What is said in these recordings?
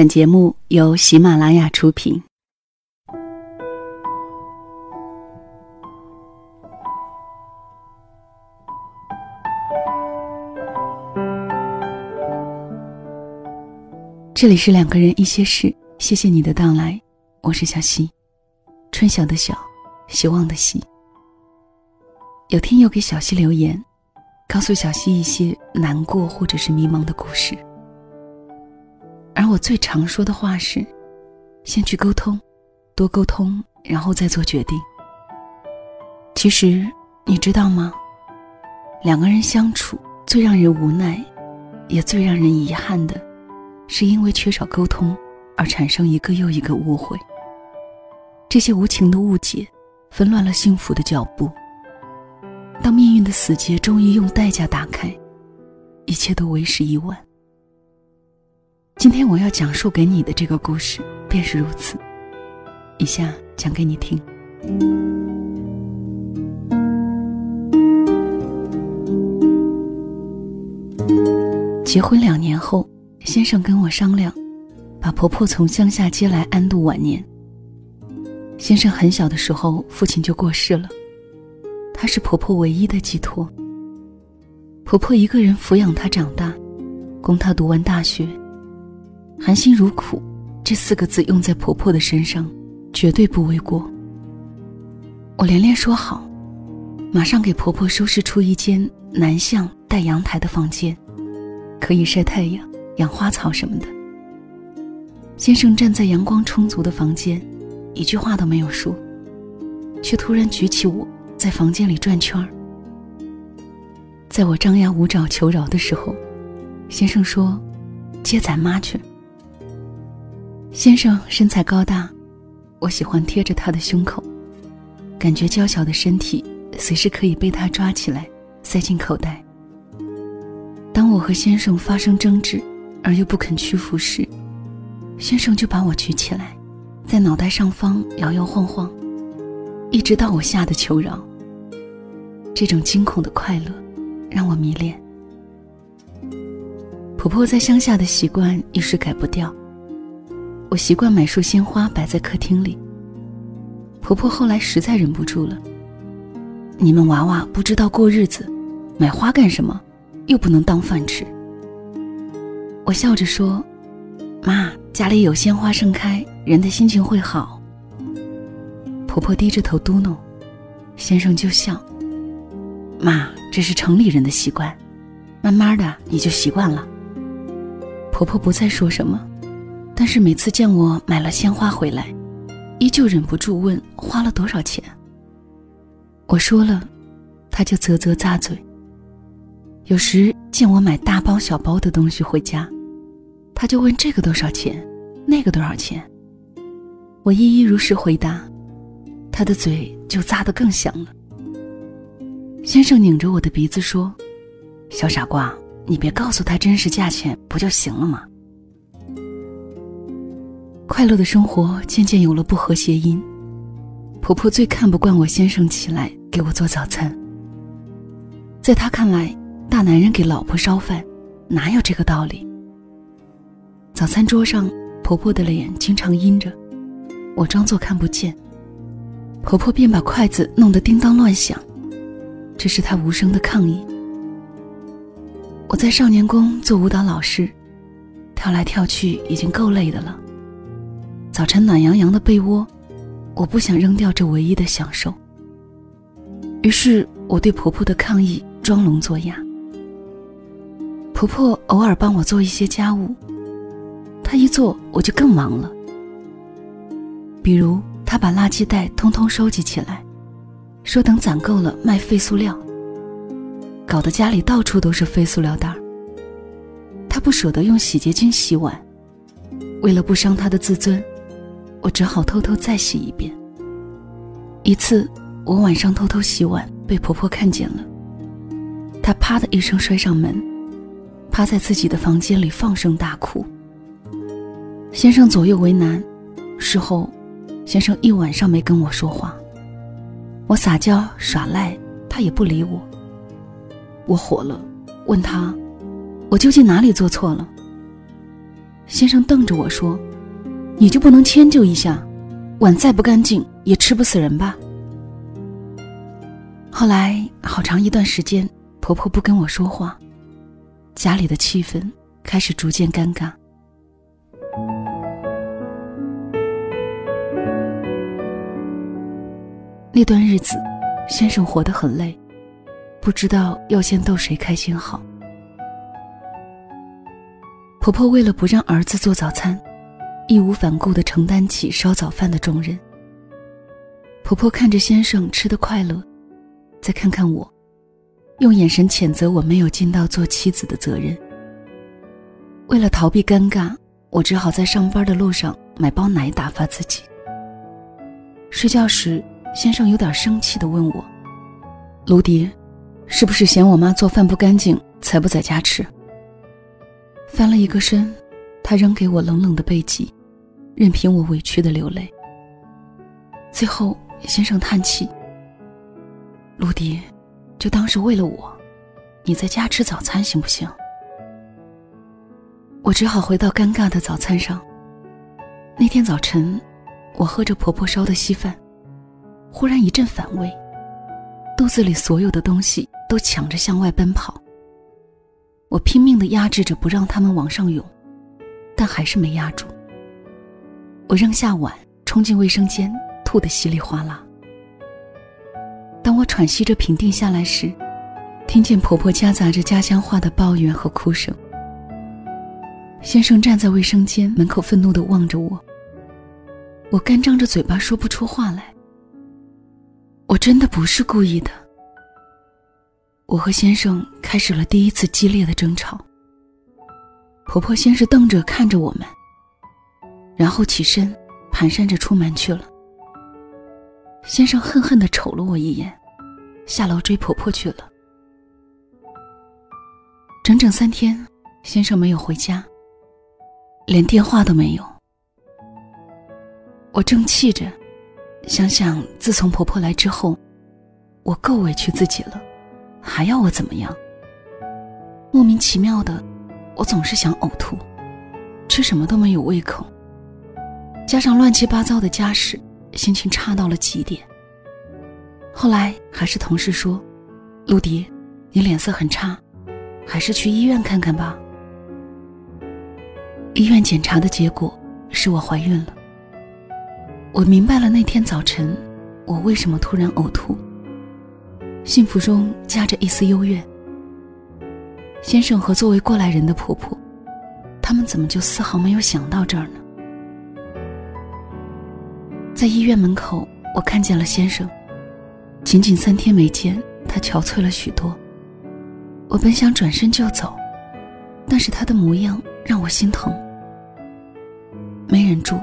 本节目由喜马拉雅出品。这里是两个人一些事，谢谢你的到来，我是小溪，春晓的晓，希望的希。有听友给小溪留言，告诉小溪一些难过或者是迷茫的故事，而我最常说的话是：先去沟通，多沟通，然后再做决定。其实你知道吗？两个人相处最让人无奈，也最让人遗憾的。是因为缺少沟通而产生一个又一个误会，这些无情的误解，纷乱了幸福的脚步。当命运的死结终于用代价打开，一切都为时已晚。今天我要讲述给你的这个故事便是如此，以下讲给你听。结婚两年后。先生跟我商量，把婆婆从乡下接来安度晚年。先生很小的时候，父亲就过世了，她是婆婆唯一的寄托。婆婆一个人抚养她长大，供她读完大学。含辛茹苦这四个字用在婆婆的身上，绝对不为过。我连连说好，马上给婆婆收拾出一间南向带阳台的房间，可以晒太阳。养花草什么的。先生站在阳光充足的房间，一句话都没有说，却突然举起我，在房间里转圈儿。在我张牙舞爪求饶的时候，先生说：“接咱妈去。”先生身材高大，我喜欢贴着他的胸口，感觉娇小的身体随时可以被他抓起来塞进口袋。当我和先生发生争执。而又不肯屈服时，先生就把我举起来，在脑袋上方摇摇晃晃，一直到我吓得求饶。这种惊恐的快乐，让我迷恋。婆婆在乡下的习惯一时改不掉。我习惯买束鲜花摆在客厅里。婆婆后来实在忍不住了：“你们娃娃不知道过日子，买花干什么？又不能当饭吃。”我笑着说：“妈，家里有鲜花盛开，人的心情会好。”婆婆低着头嘟哝，先生就笑：“妈，这是城里人的习惯，慢慢的你就习惯了。”婆婆不再说什么，但是每次见我买了鲜花回来，依旧忍不住问花了多少钱。我说了，他就啧啧咂嘴。有时见我买大包小包的东西回家。他就问这个多少钱，那个多少钱。我一一如实回答，他的嘴就咂得更响了。先生拧着我的鼻子说：“小傻瓜，你别告诉他真实价钱不就行了吗？”快乐的生活渐渐有了不和谐音。婆婆最看不惯我先生起来给我做早餐。在她看来，大男人给老婆烧饭，哪有这个道理？早餐桌上，婆婆的脸经常阴着，我装作看不见。婆婆便把筷子弄得叮当乱响，这是她无声的抗议。我在少年宫做舞蹈老师，跳来跳去已经够累的了。早晨暖洋洋的被窝，我不想扔掉这唯一的享受。于是我对婆婆的抗议装聋作哑。婆婆偶尔帮我做一些家务。她一做，我就更忙了。比如，她把垃圾袋通通收集起来，说等攒够了卖废塑料，搞得家里到处都是废塑料袋。他不舍得用洗洁精洗碗，为了不伤他的自尊，我只好偷偷再洗一遍。一次，我晚上偷偷洗碗，被婆婆看见了，她啪的一声摔上门，趴在自己的房间里放声大哭。先生左右为难，事后，先生一晚上没跟我说话。我撒娇耍赖，他也不理我。我火了，问他：“我究竟哪里做错了？”先生瞪着我说：“你就不能迁就一下？碗再不干净也吃不死人吧？”后来好长一段时间，婆婆不跟我说话，家里的气氛开始逐渐尴尬。那段日子，先生活得很累，不知道要先逗谁开心好。婆婆为了不让儿子做早餐，义无反顾地承担起烧早饭的重任。婆婆看着先生吃得快乐。再看看我，用眼神谴责我没有尽到做妻子的责任。为了逃避尴尬，我只好在上班的路上买包奶打发自己。睡觉时，先生有点生气地问我：“卢迪，是不是嫌我妈做饭不干净才不在家吃？”翻了一个身，他扔给我冷冷的背脊，任凭我委屈的流泪。最后，先生叹气。陆迪，就当是为了我，你在家吃早餐行不行？我只好回到尴尬的早餐上。那天早晨，我喝着婆婆烧的稀饭，忽然一阵反胃，肚子里所有的东西都抢着向外奔跑。我拼命的压制着不让他们往上涌，但还是没压住。我扔下碗，冲进卫生间，吐得稀里哗啦。当我喘息着平定下来时，听见婆婆夹杂着家乡话的抱怨和哭声。先生站在卫生间门口，愤怒地望着我。我干张着嘴巴说不出话来。我真的不是故意的。我和先生开始了第一次激烈的争吵。婆婆先是瞪着看着我们，然后起身，蹒跚着出门去了。先生恨恨地瞅了我一眼，下楼追婆婆去了。整整三天，先生没有回家，连电话都没有。我正气着，想想自从婆婆来之后，我够委屈自己了，还要我怎么样？莫名其妙的，我总是想呕吐，吃什么都没有胃口，加上乱七八糟的家事。心情差到了极点。后来还是同事说：“陆迪，你脸色很差，还是去医院看看吧。”医院检查的结果是我怀孕了。我明白了那天早晨我为什么突然呕吐。幸福中夹着一丝幽怨。先生和作为过来人的婆婆，他们怎么就丝毫没有想到这儿呢？在医院门口，我看见了先生。仅仅三天没见，他憔悴了许多。我本想转身就走，但是他的模样让我心疼。没忍住，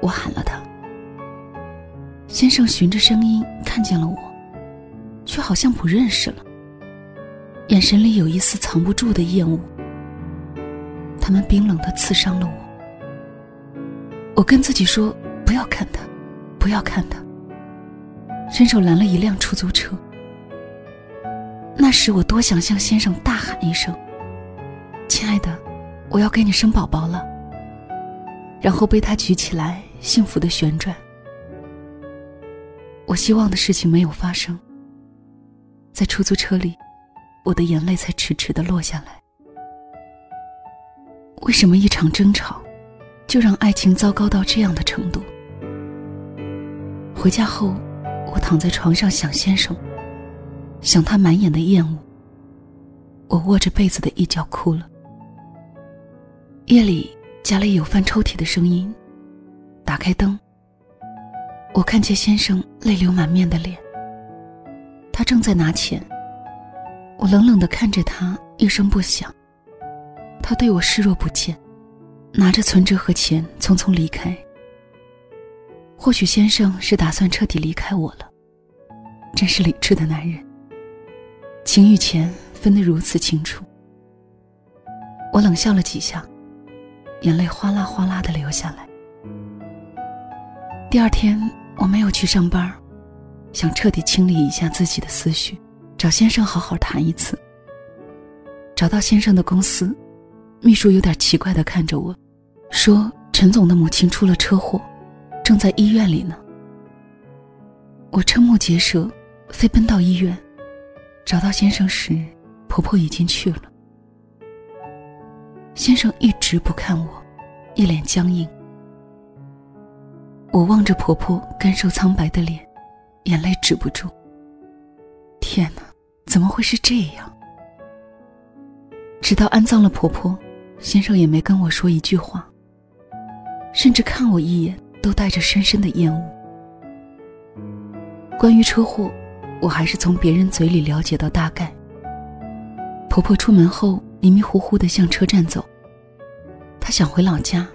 我喊了他。先生循着声音看见了我，却好像不认识了，眼神里有一丝藏不住的厌恶。他们冰冷的刺伤了我。我跟自己说，不要看他。不要看他，伸手拦了一辆出租车。那时我多想向先生大喊一声：“亲爱的，我要给你生宝宝了。”然后被他举起来，幸福的旋转。我希望的事情没有发生。在出租车里，我的眼泪才迟迟的落下来。为什么一场争吵，就让爱情糟糕到这样的程度？回家后，我躺在床上想先生，想他满眼的厌恶。我握着被子的一角哭了。夜里家里有翻抽屉的声音，打开灯，我看见先生泪流满面的脸。他正在拿钱，我冷冷的看着他，一声不响。他对我视若不见，拿着存折和钱匆匆离开。或许先生是打算彻底离开我了，真是理智的男人。情与钱分得如此清楚。我冷笑了几下，眼泪哗啦哗啦的流下来。第二天我没有去上班，想彻底清理一下自己的思绪，找先生好好谈一次。找到先生的公司，秘书有点奇怪的看着我，说陈总的母亲出了车祸，正在医院里呢。我瞠目结舌，飞奔到医院，找到先生时，婆婆已经去了。先生一直不看我，一脸僵硬。我望着婆婆干瘦苍白的脸，眼泪止不住。天哪，怎么会是这样？直到安葬了婆婆，先生也没跟我说一句话，甚至看我一眼都带着深深的厌恶。关于车祸，我还是从别人嘴里了解到大概。婆婆出门后迷迷糊糊的向车站走，她想回老家。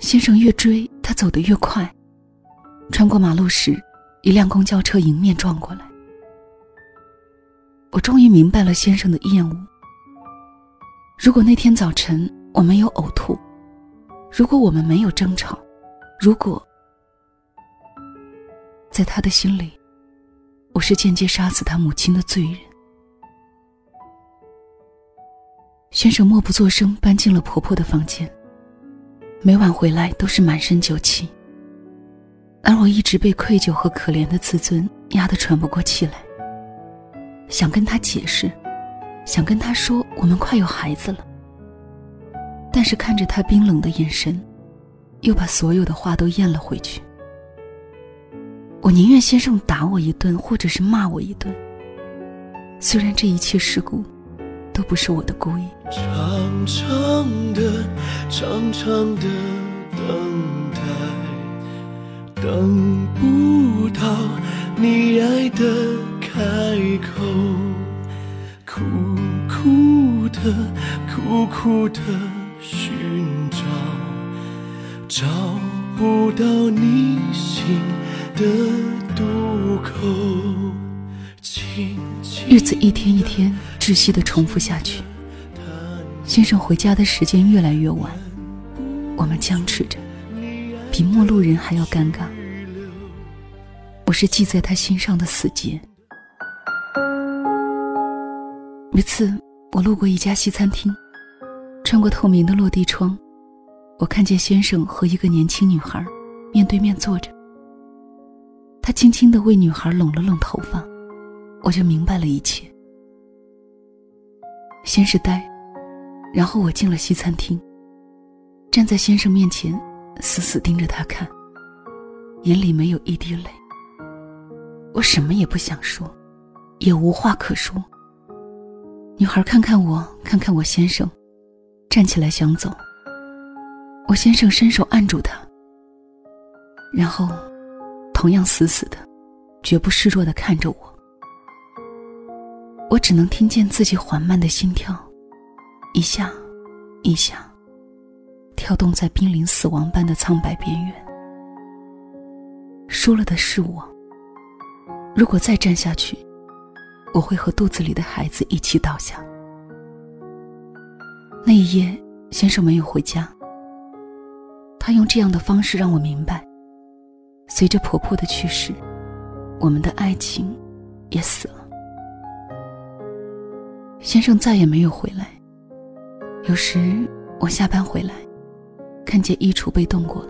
先生越追，她走得越快。穿过马路时，一辆公交车迎面撞过来。我终于明白了先生的厌恶。如果那天早晨我没有呕吐，如果我们没有争吵，如果在他的心里，我是间接杀死他母亲的罪人。先生默不作声搬进了婆婆的房间，每晚回来都是满身酒气，而我一直被愧疚和可怜的自尊压得喘不过气来。想跟他解释，想跟他说我们快有孩子了。但是看着他冰冷的眼神，又把所有的话都咽了回去。我宁愿先生打我一顿，或者是骂我一顿。虽然这一切事故都不是我的故意。长长的、长长的等待，等不到你爱的。开口，苦苦的，苦苦的不到你心的渡口。日子一天一天窒息的重复下去，先生回家的时间越来越晚，我们僵持着，比陌路人还要尴尬。我是记在他心上的死结。一次，我路过一家西餐厅，穿过透明的落地窗，我看见先生和一个年轻女孩面对面坐着。他轻轻地为女孩拢了拢头发，我就明白了一切。先是呆，然后我进了西餐厅，站在先生面前，死死盯着他看，眼里没有一滴泪。我什么也不想说，也无话可说。女孩看看我，看看我先生，站起来想走。我先生伸手按住他，然后同样死死的、绝不示弱的看着我。我只能听见自己缓慢的心跳，一下一下，跳动在濒临死亡般的苍白边缘。输了的是我。如果再站下去，我会和肚子里的孩子一起倒下。那一夜，先生没有回家。他用这样的方式让我明白，随着婆婆的去世，我们的爱情也死了。先生再也没有回来。有时我下班回来，看见衣橱被动过。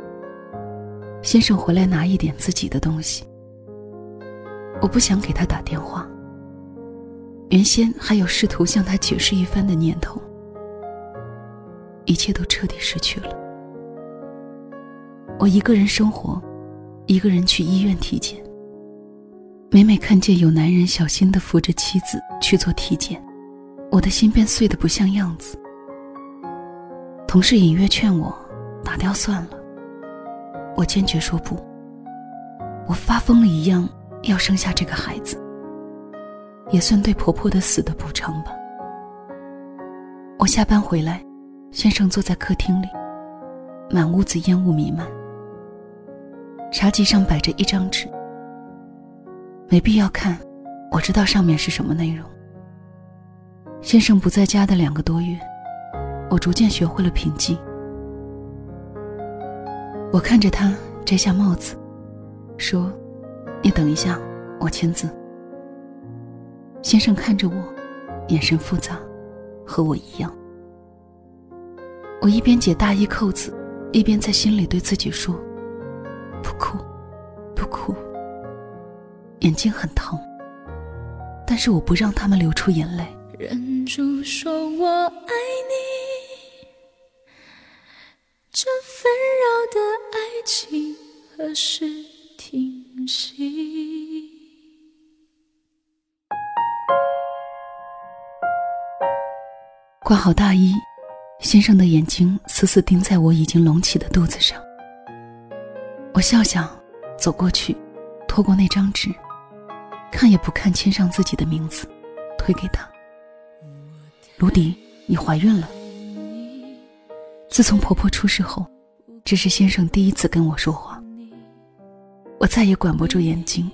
先生回来拿一点自己的东西，我不想给他打电话。原先还有试图向他解释一番的念头，一切都彻底失去了。我一个人生活，一个人去医院体检。每每看见有男人小心地扶着妻子去做体检，我的心便碎得不像样子。同事隐约劝我打掉算了，我坚决说不。我发疯了一样要生下这个孩子。也算对婆婆的死的补偿吧。我下班回来，先生坐在客厅里，满屋子烟雾弥漫。茶几上摆着一张纸，没必要看，我知道上面是什么内容。先生不在家的两个多月，我逐渐学会了平静。我看着他摘下帽子，说：“你等一下，我签字。”先生看着我，眼神复杂，和我一样。我一边解大衣扣子，一边在心里对自己说：“不哭，不哭。”眼睛很疼，但是我不让他们流出眼泪。忍住说我爱你，这纷扰的爱情何时停息？挂好大衣，先生的眼睛死死盯在我已经隆起的肚子上。我笑笑，走过去，拖过那张纸，看也不看，签上自己的名字，推给他。卢迪，你怀孕了。自从婆婆出事后，这是先生第一次跟我说话。我再也管不住眼睛，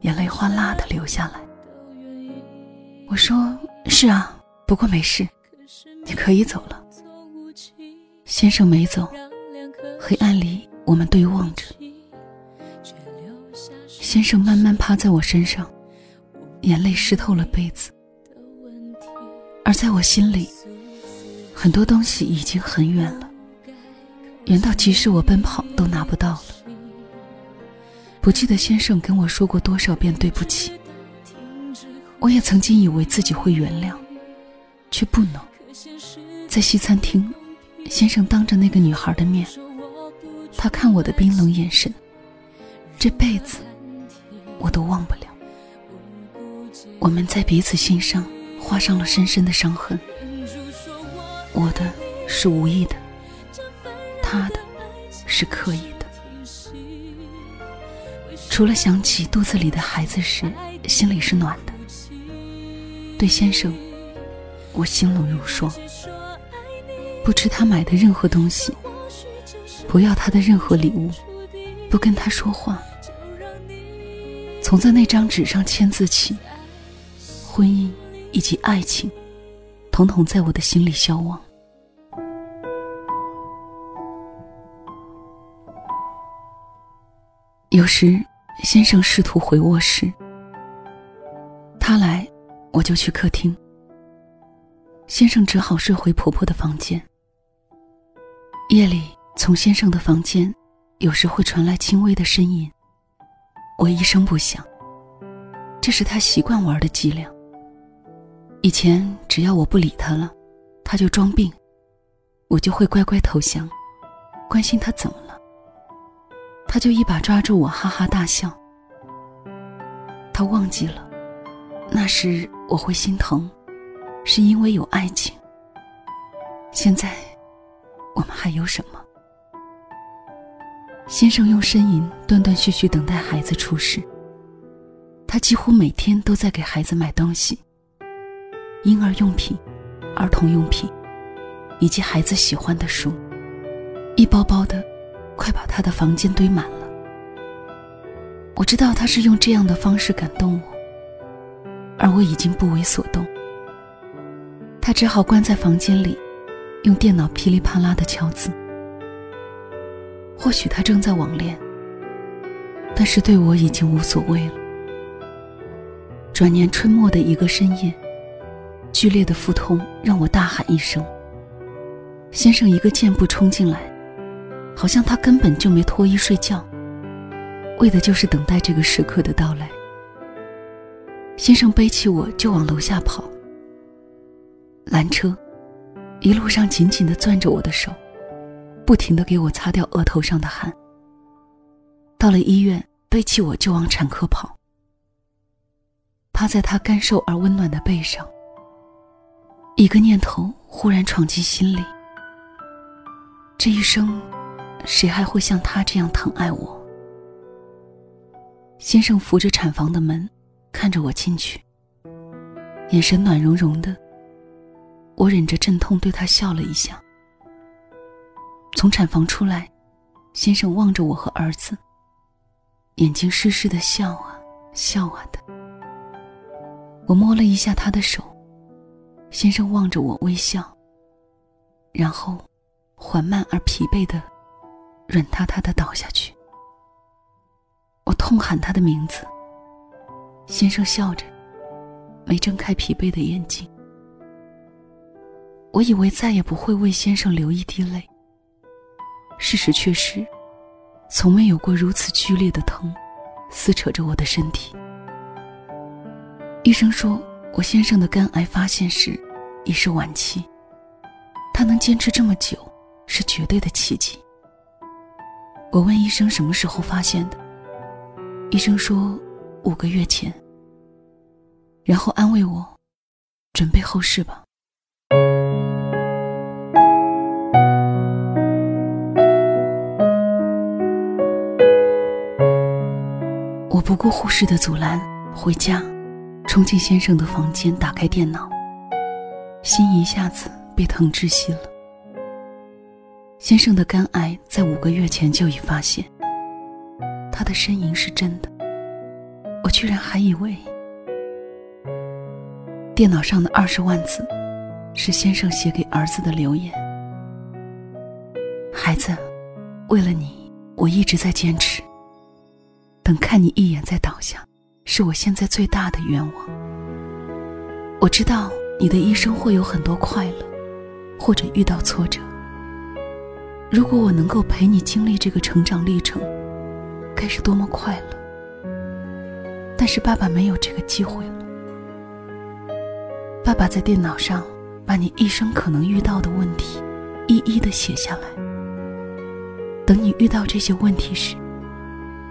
眼泪哗啦的流下来。我说：“是啊，不过没事，你可以走了。”先生没走，黑暗里我们对望着。先生慢慢趴在我身上，眼泪湿透了被子。而在我心里，很多东西已经很远了，远到即使我奔跑都拿不到了。不记得先生跟我说过多少遍对不起，我也曾经以为自己会原谅，却不能。在西餐厅，先生当着那个女孩的面，他看我的冰冷眼神，这辈子我都忘不了。我们在彼此心上。画上了深深的伤痕。我的是无意的，他的是刻意的。除了想起肚子里的孩子时，心里是暖的。对先生，我心冷如霜。不吃他买的任何东西，不要他的任何礼物，不跟他说话。从在那张纸上签字起，婚姻。以及爱情，统统在我的心里消亡。有时，先生试图回卧室，他来，我就去客厅。先生只好睡回婆婆的房间。夜里，从先生的房间，有时会传来轻微的呻吟。我一声不响，这是他习惯玩的伎俩。以前只要我不理他了，他就装病，我就会乖乖投降，关心他怎么了。他就一把抓住我，哈哈大笑。他忘记了，那时我会心疼，是因为有爱情。现在，我们还有什么？先生用呻吟断断续续等待孩子出世。他几乎每天都在给孩子买东西。婴儿用品、儿童用品，以及孩子喜欢的书，一包包的，快把他的房间堆满了。我知道他是用这样的方式感动我，而我已经不为所动。他只好关在房间里，用电脑噼里啪啦的敲字。或许他正在网恋，但是对我已经无所谓了。转年春末的一个深夜。剧烈的腹痛让我大喊一声。先生一个箭步冲进来，好像他根本就没脱衣睡觉，为的就是等待这个时刻的到来。先生背起我就往楼下跑。拦车，一路上紧紧地攥着我的手，不停地给我擦掉额头上的汗。到了医院，背起我就往产科跑。趴在他干瘦而温暖的背上。一个念头忽然闯进心里：这一生，谁还会像他这样疼爱我？先生扶着产房的门，看着我进去，眼神暖融融的。我忍着阵痛对他笑了一下。从产房出来，先生望着我和儿子，眼睛湿湿的笑啊笑啊的。我摸了一下他的手。先生望着我微笑，然后缓慢而疲惫的软塌塌的倒下去。我痛喊他的名字，先生笑着，没睁开疲惫的眼睛。我以为再也不会为先生流一滴泪。事实却是，从没有过如此剧烈的疼，撕扯着我的身体。医生说我先生的肝癌发现时已是晚期，他能坚持这么久是绝对的奇迹。我问医生什么时候发现的，医生说五个月前，然后安慰我，准备后事吧。不顾护士的阻拦，回家，冲进先生的房间，打开电脑，心一下子被疼窒息了。先生的肝癌在五个月前就已发现，他的呻吟是真的，我居然还以为电脑上的二十万字是先生写给儿子的留言。孩子，为了你，我一直在坚持。等看你一眼再倒下，是我现在最大的愿望。我知道你的一生会有很多快乐，或者遇到挫折。如果我能够陪你经历这个成长历程，该是多么快乐！但是爸爸没有这个机会了。爸爸在电脑上把你一生可能遇到的问题，一一的写下来。等你遇到这些问题时，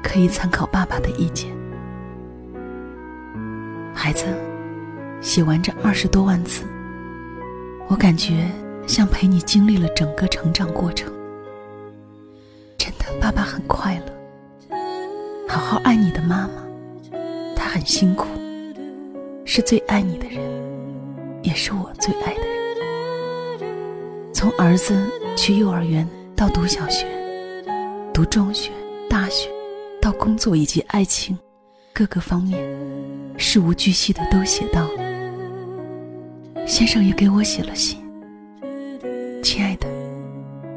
可以参考爸爸的意见，孩子，写完这二十多万字，我感觉像陪你经历了整个成长过程。真的，爸爸很快乐。好好爱你的妈妈，她很辛苦，是最爱你的人，也是我最爱的人。从儿子去幼儿园到读小学，读中学、大学。到工作以及爱情，各个方面，事无巨细的都写到了。先生也给我写了信，亲爱的，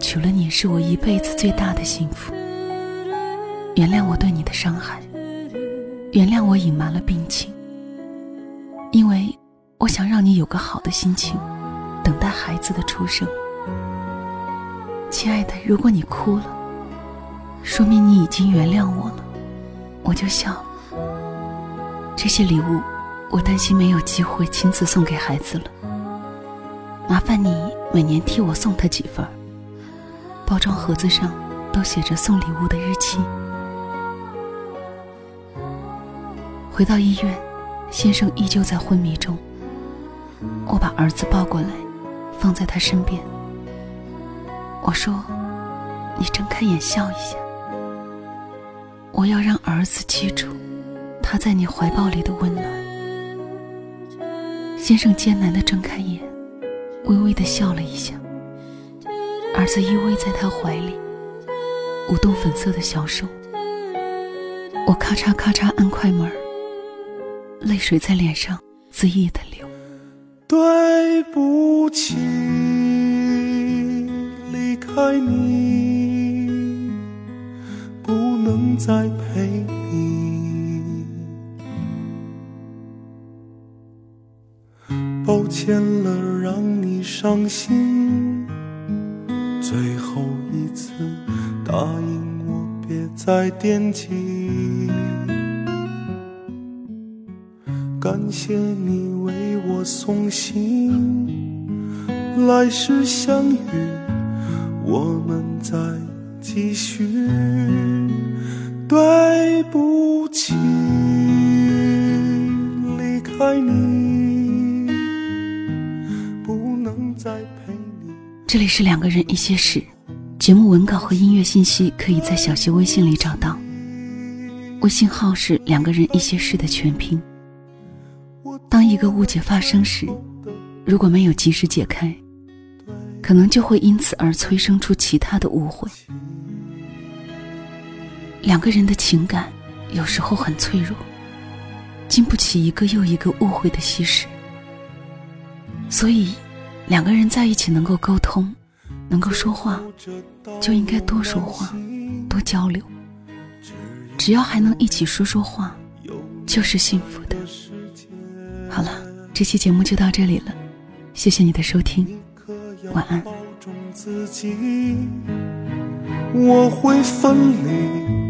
娶了你是我一辈子最大的幸福。原谅我对你的伤害，原谅我隐瞒了病情，因为我想让你有个好的心情，等待孩子的出生。亲爱的，如果你哭了。说明你已经原谅我了，我就笑。这些礼物，我担心没有机会亲自送给孩子了。麻烦你每年替我送他几份。包装盒子上都写着送礼物的日期。回到医院，先生依旧在昏迷中。我把儿子抱过来，放在他身边。我说：“你睁开眼笑一下。”我要让儿子记住，他在你怀抱里的温暖。先生艰难地睁开眼，微微地笑了一下。儿子依偎在他怀里，舞动粉色的小手。我咔嚓咔嚓按快门，泪水在脸上恣意地流。对不起，离开你。能再陪你，抱歉了，让你伤心。最后一次，答应我别再惦记。感谢你为我送行，来世相遇，我们再继续。对不起，离开你，不能再陪你。这里是两个人一些事，节目文稿和音乐信息可以在小溪微信里找到，微信号是两个人一些事的全拼。当一个误解发生时，如果没有及时解开，可能就会因此而催生出其他的误会。两个人的情感有时候很脆弱，经不起一个又一个误会的稀释。所以，两个人在一起能够沟通，能够说话，就应该多说话，多交流。只要还能一起说说话，就是幸福的。好了，这期节目就到这里了，谢谢你的收听，晚安。我会分离，